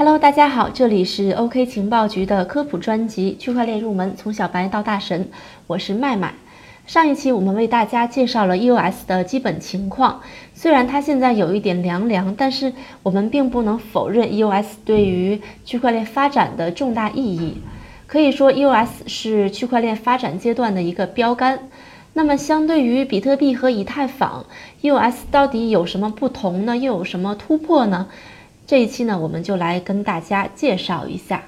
Hello，大家好，这里是 OK 情报局的科普专辑《区块链入门：从小白到大神》，我是麦麦。上一期我们为大家介绍了 EOS 的基本情况，虽然它现在有一点凉凉，但是我们并不能否认 EOS 对于区块链发展的重大意义。可以说，EOS 是区块链发展阶段的一个标杆。那么，相对于比特币和以太坊，EOS 到底有什么不同呢？又有什么突破呢？这一期呢，我们就来跟大家介绍一下。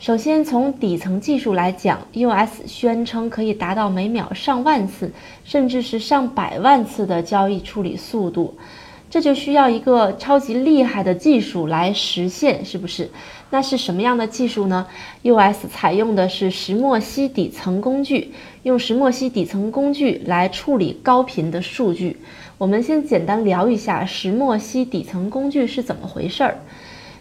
首先，从底层技术来讲，US 宣称可以达到每秒上万次，甚至是上百万次的交易处理速度。这就需要一个超级厉害的技术来实现，是不是？那是什么样的技术呢？US 采用的是石墨烯底层工具，用石墨烯底层工具来处理高频的数据。我们先简单聊一下石墨烯底层工具是怎么回事儿。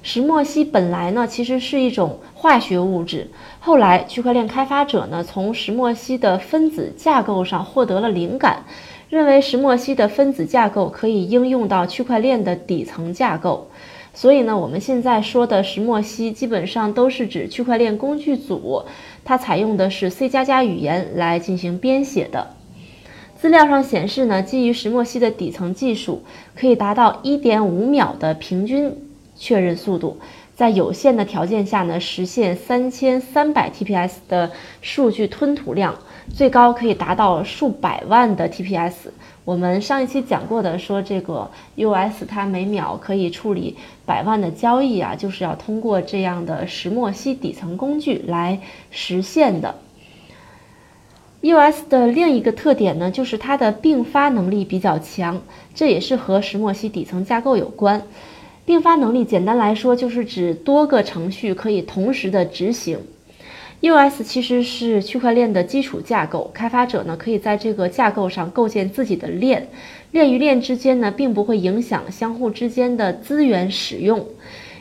石墨烯本来呢其实是一种化学物质，后来区块链开发者呢从石墨烯的分子架构上获得了灵感，认为石墨烯的分子架构可以应用到区块链的底层架构，所以呢我们现在说的石墨烯基本上都是指区块链工具组，它采用的是 C 加加语言来进行编写的。资料上显示呢，基于石墨烯的底层技术，可以达到一点五秒的平均确认速度，在有限的条件下呢，实现三千三百 TPS 的数据吞吐量，最高可以达到数百万的 TPS。我们上一期讲过的，说这个 US 它每秒可以处理百万的交易啊，就是要通过这样的石墨烯底层工具来实现的。US 的另一个特点呢，就是它的并发能力比较强，这也是和石墨烯底层架构有关。并发能力简单来说，就是指多个程序可以同时的执行。EOS 其实是区块链的基础架构，开发者呢可以在这个架构上构建自己的链，链与链之间呢并不会影响相互之间的资源使用。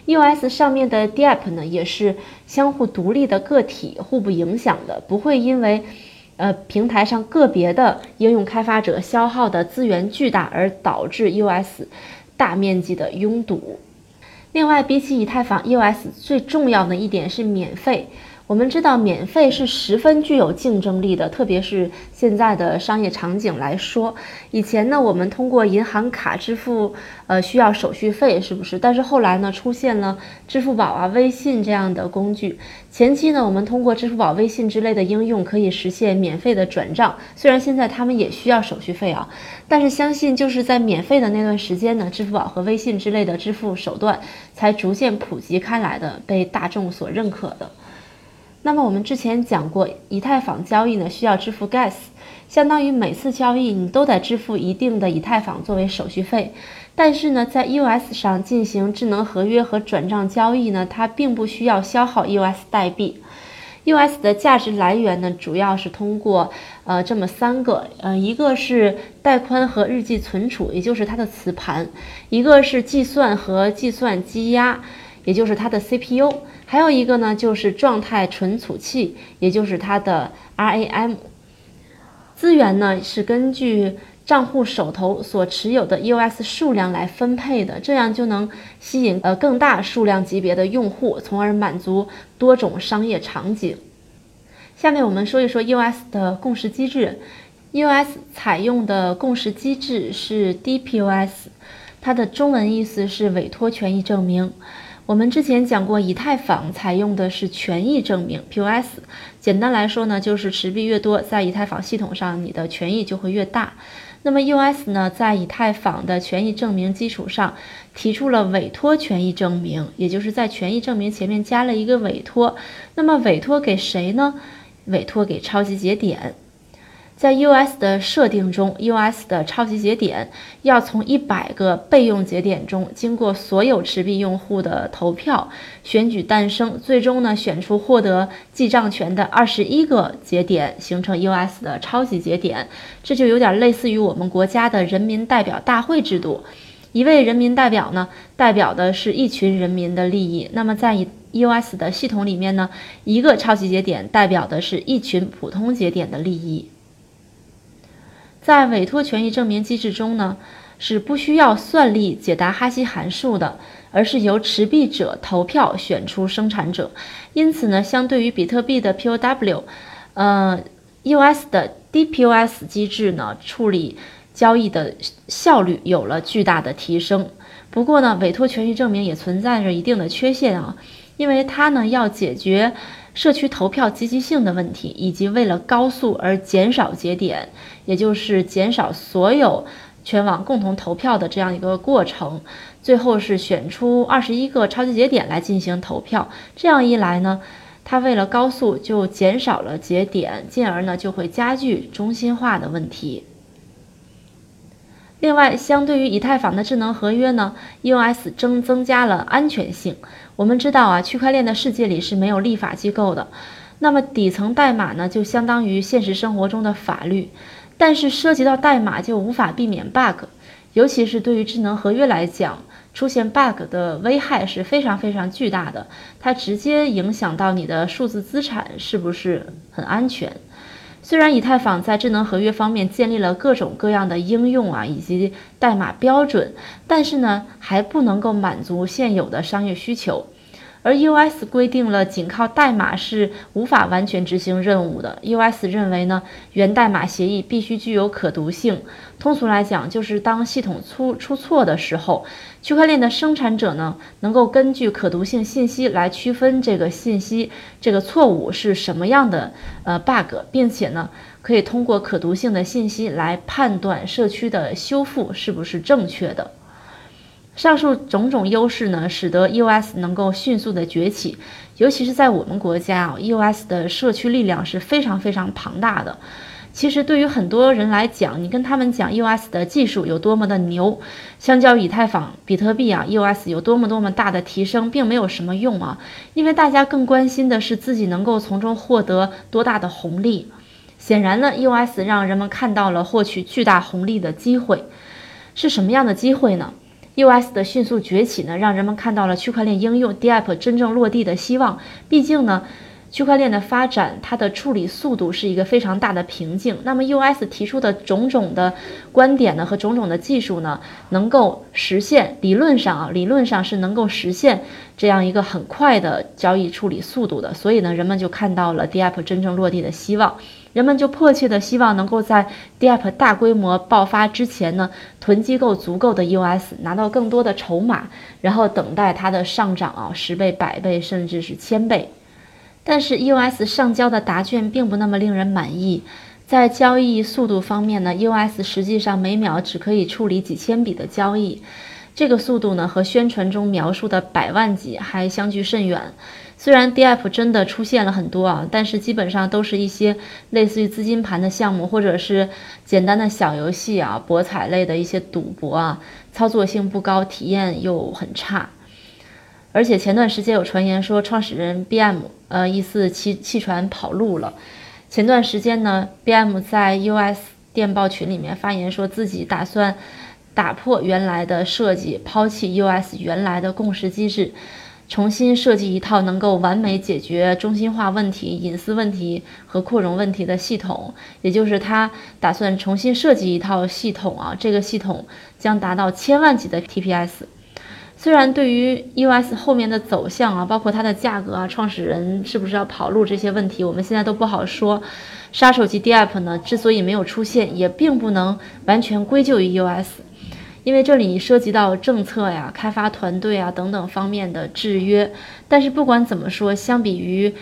EOS 上面的 DApp 呢也是相互独立的个体，互不影响的，不会因为呃，平台上个别的应用开发者消耗的资源巨大，而导致 EOS 大面积的拥堵。另外，比起以太坊，EOS 最重要的一点是免费。我们知道，免费是十分具有竞争力的，特别是现在的商业场景来说。以前呢，我们通过银行卡支付，呃，需要手续费，是不是？但是后来呢，出现了支付宝啊、微信这样的工具。前期呢，我们通过支付宝、微信之类的应用可以实现免费的转账，虽然现在他们也需要手续费啊，但是相信就是在免费的那段时间呢，支付宝和微信之类的支付手段才逐渐普及开来的，被大众所认可的。那么我们之前讲过，以太坊交易呢需要支付 Gas，相当于每次交易你都得支付一定的以太坊作为手续费。但是呢，在 EOS 上进行智能合约和转账交易呢，它并不需要消耗 EOS 代币。EOS 的价值来源呢，主要是通过呃这么三个，呃一个是带宽和日记存储，也就是它的磁盘；一个是计算和计算积压。也就是它的 CPU，还有一个呢，就是状态存储器，也就是它的 RAM。资源呢是根据账户手头所持有的 EOS 数量来分配的，这样就能吸引呃更大数量级别的用户，从而满足多种商业场景。下面我们说一说 EOS 的共识机制。EOS 采用的共识机制是 DPoS，它的中文意思是委托权益证明。我们之前讲过，以太坊采用的是权益证明 （POS）。简单来说呢，就是持币越多，在以太坊系统上，你的权益就会越大。那么，U.S. 呢，在以太坊的权益证明基础上，提出了委托权益证明，也就是在权益证明前面加了一个委托。那么委托给谁呢？委托给超级节点。在 US 的设定中，US 的超级节点要从一百个备用节点中，经过所有持币用户的投票选举诞生，最终呢选出获得记账权的二十一个节点，形成 US 的超级节点。这就有点类似于我们国家的人民代表大会制度，一位人民代表呢代表的是一群人民的利益。那么在 EOS 的系统里面呢，一个超级节点代表的是一群普通节点的利益。在委托权益证明机制中呢，是不需要算力解答哈希函数的，而是由持币者投票选出生产者。因此呢，相对于比特币的 POW，呃，US 的 DPoS 机制呢，处理交易的效率有了巨大的提升。不过呢，委托权益证明也存在着一定的缺陷啊，因为它呢要解决。社区投票积极性的问题，以及为了高速而减少节点，也就是减少所有全网共同投票的这样一个过程，最后是选出二十一个超级节点来进行投票。这样一来呢，它为了高速就减少了节点，进而呢就会加剧中心化的问题。另外，相对于以太坊的智能合约呢，EOS 增增加了安全性。我们知道啊，区块链的世界里是没有立法机构的，那么底层代码呢，就相当于现实生活中的法律。但是涉及到代码，就无法避免 bug，尤其是对于智能合约来讲，出现 bug 的危害是非常非常巨大的，它直接影响到你的数字资产是不是很安全。虽然以太坊在智能合约方面建立了各种各样的应用啊，以及代码标准，但是呢，还不能够满足现有的商业需求。而 U.S. 规定了，仅靠代码是无法完全执行任务的。U.S. 认为呢，源代码协议必须具有可读性。通俗来讲，就是当系统出出错的时候，区块链的生产者呢，能够根据可读性信息来区分这个信息这个错误是什么样的呃 bug，并且呢，可以通过可读性的信息来判断社区的修复是不是正确的。上述种种优势呢，使得 EOS 能够迅速的崛起，尤其是在我们国家啊，EOS 的社区力量是非常非常庞大的。其实对于很多人来讲，你跟他们讲 EOS 的技术有多么的牛，相较以太坊、比特币啊，EOS 有多么多么大的提升，并没有什么用啊，因为大家更关心的是自己能够从中获得多大的红利。显然呢，EOS 让人们看到了获取巨大红利的机会，是什么样的机会呢 U.S. 的迅速崛起呢，让人们看到了区块链应用 DApp 真正落地的希望。毕竟呢，区块链的发展，它的处理速度是一个非常大的瓶颈。那么 U.S. 提出的种种的观点呢，和种种的技术呢，能够实现理论上啊，理论上是能够实现这样一个很快的交易处理速度的。所以呢，人们就看到了 DApp 真正落地的希望。人们就迫切的希望能够在 DApp 大规模爆发之前呢，囤积够足够的 US，拿到更多的筹码，然后等待它的上涨啊，十倍、百倍，甚至是千倍。但是 US 上交的答卷并不那么令人满意，在交易速度方面呢，US 实际上每秒只可以处理几千笔的交易，这个速度呢，和宣传中描述的百万级还相距甚远。虽然 DApp 真的出现了很多啊，但是基本上都是一些类似于资金盘的项目，或者是简单的小游戏啊，博彩类的一些赌博啊，操作性不高，体验又很差。而且前段时间有传言说，创始人 BM 呃疑似弃弃船跑路了。前段时间呢，BM 在 US 电报群里面发言说自己打算打破原来的设计，抛弃 US 原来的共识机制。重新设计一套能够完美解决中心化问题、隐私问题和扩容问题的系统，也就是他打算重新设计一套系统啊，这个系统将达到千万级的 TPS。虽然对于 US 后面的走向啊，包括它的价格啊，创始人是不是要跑路这些问题，我们现在都不好说。杀手级 DApp 呢，之所以没有出现，也并不能完全归咎于 US。因为这里涉及到政策呀、开发团队啊等等方面的制约，但是不管怎么说，相比于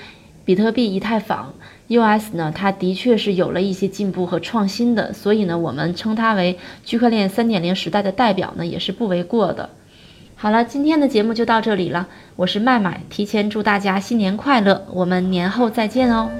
比特币、以太坊、US 呢，它的确是有了一些进步和创新的，所以呢，我们称它为区块链三点零时代的代表呢，也是不为过的。好了，今天的节目就到这里了，我是麦麦，提前祝大家新年快乐，我们年后再见哦。